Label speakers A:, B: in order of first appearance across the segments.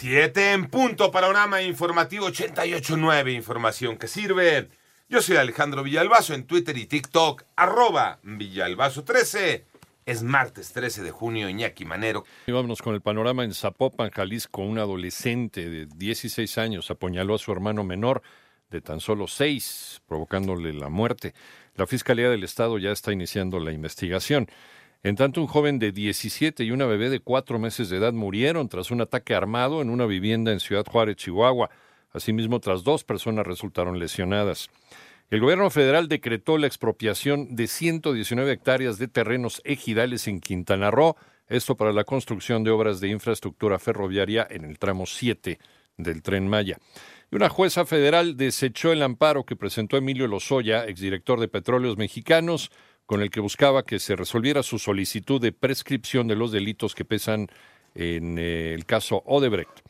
A: Siete en punto, panorama informativo 88.9, información que sirve. Yo soy Alejandro Villalbazo en Twitter y TikTok, arroba Villalbazo13. Es martes 13 de junio, Iñaki Manero.
B: Y vámonos con el panorama en Zapopan, Jalisco. Un adolescente de 16 años apuñaló a su hermano menor de tan solo 6, provocándole la muerte. La Fiscalía del Estado ya está iniciando la investigación. En tanto, un joven de 17 y una bebé de 4 meses de edad murieron tras un ataque armado en una vivienda en Ciudad Juárez, Chihuahua. Asimismo, otras dos personas resultaron lesionadas. El gobierno federal decretó la expropiación de 119 hectáreas de terrenos ejidales en Quintana Roo, esto para la construcción de obras de infraestructura ferroviaria en el tramo 7 del tren Maya. Y una jueza federal desechó el amparo que presentó Emilio Lozoya, exdirector de Petróleos Mexicanos, con el que buscaba que se resolviera su solicitud de prescripción de los delitos que pesan en eh, el caso Odebrecht.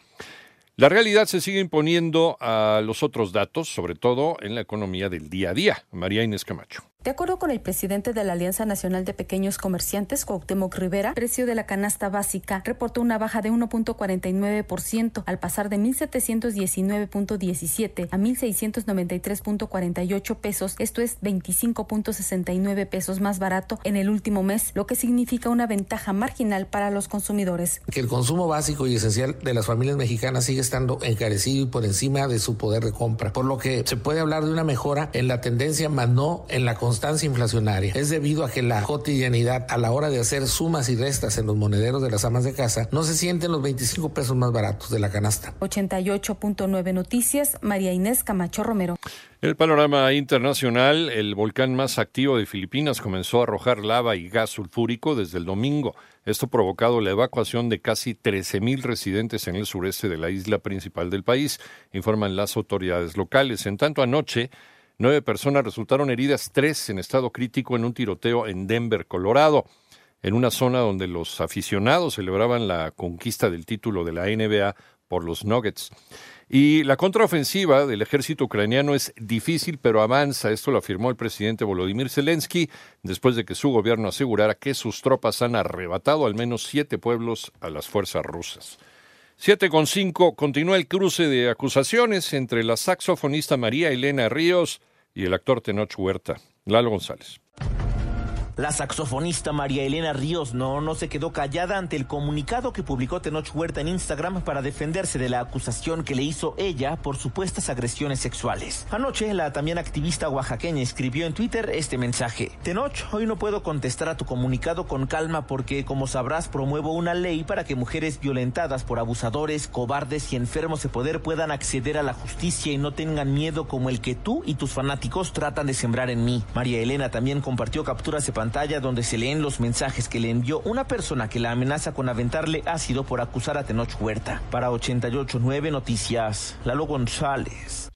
B: La realidad se sigue imponiendo a los otros datos, sobre todo en la economía del día a día. María Inés Camacho.
C: De acuerdo con el presidente de la Alianza Nacional de Pequeños Comerciantes, Cuauhtémoc Rivera, el precio de la canasta básica reportó una baja de 1.49% al pasar de 1.719.17 a 1.693.48 pesos, esto es 25.69 pesos más barato en el último mes, lo que significa una ventaja marginal para los consumidores.
D: Que el consumo básico y esencial de las familias mexicanas sigue estando encarecido y por encima de su poder de compra, por lo que se puede hablar de una mejora en la tendencia, más no en la constancia inflacionaria. Es debido a que la cotidianidad a la hora de hacer sumas y restas en los monederos de las amas de casa no se sienten los 25 pesos más baratos de la canasta.
C: 88.9 Noticias, María Inés Camacho Romero.
B: En el panorama internacional, el volcán más activo de Filipinas comenzó a arrojar lava y gas sulfúrico desde el domingo. Esto ha provocado la evacuación de casi 13.000 residentes en el sureste de la isla principal del país, informan las autoridades locales. En tanto, anoche, nueve personas resultaron heridas, tres en estado crítico en un tiroteo en Denver, Colorado, en una zona donde los aficionados celebraban la conquista del título de la NBA por los Nuggets. Y la contraofensiva del ejército ucraniano es difícil, pero avanza. Esto lo afirmó el presidente Volodymyr Zelensky después de que su gobierno asegurara que sus tropas han arrebatado al menos siete pueblos a las fuerzas rusas. Siete con cinco continúa el cruce de acusaciones entre la saxofonista María Elena Ríos y el actor Tenoch Huerta. Lalo González.
E: La saxofonista María Elena Ríos no, no se quedó callada ante el comunicado que publicó Tenoch Huerta en Instagram para defenderse de la acusación que le hizo ella por supuestas agresiones sexuales. Anoche, la también activista oaxaqueña escribió en Twitter este mensaje. Tenoch, hoy no puedo contestar a tu comunicado con calma porque, como sabrás, promuevo una ley para que mujeres violentadas por abusadores, cobardes y enfermos de poder puedan acceder a la justicia y no tengan miedo como el que tú y tus fanáticos tratan de sembrar en mí. María Elena también compartió capturas de pantalla donde se leen los mensajes que le envió una persona que la amenaza con aventarle ácido por acusar a Tenoch Huerta. Para 889 Noticias, Lalo González.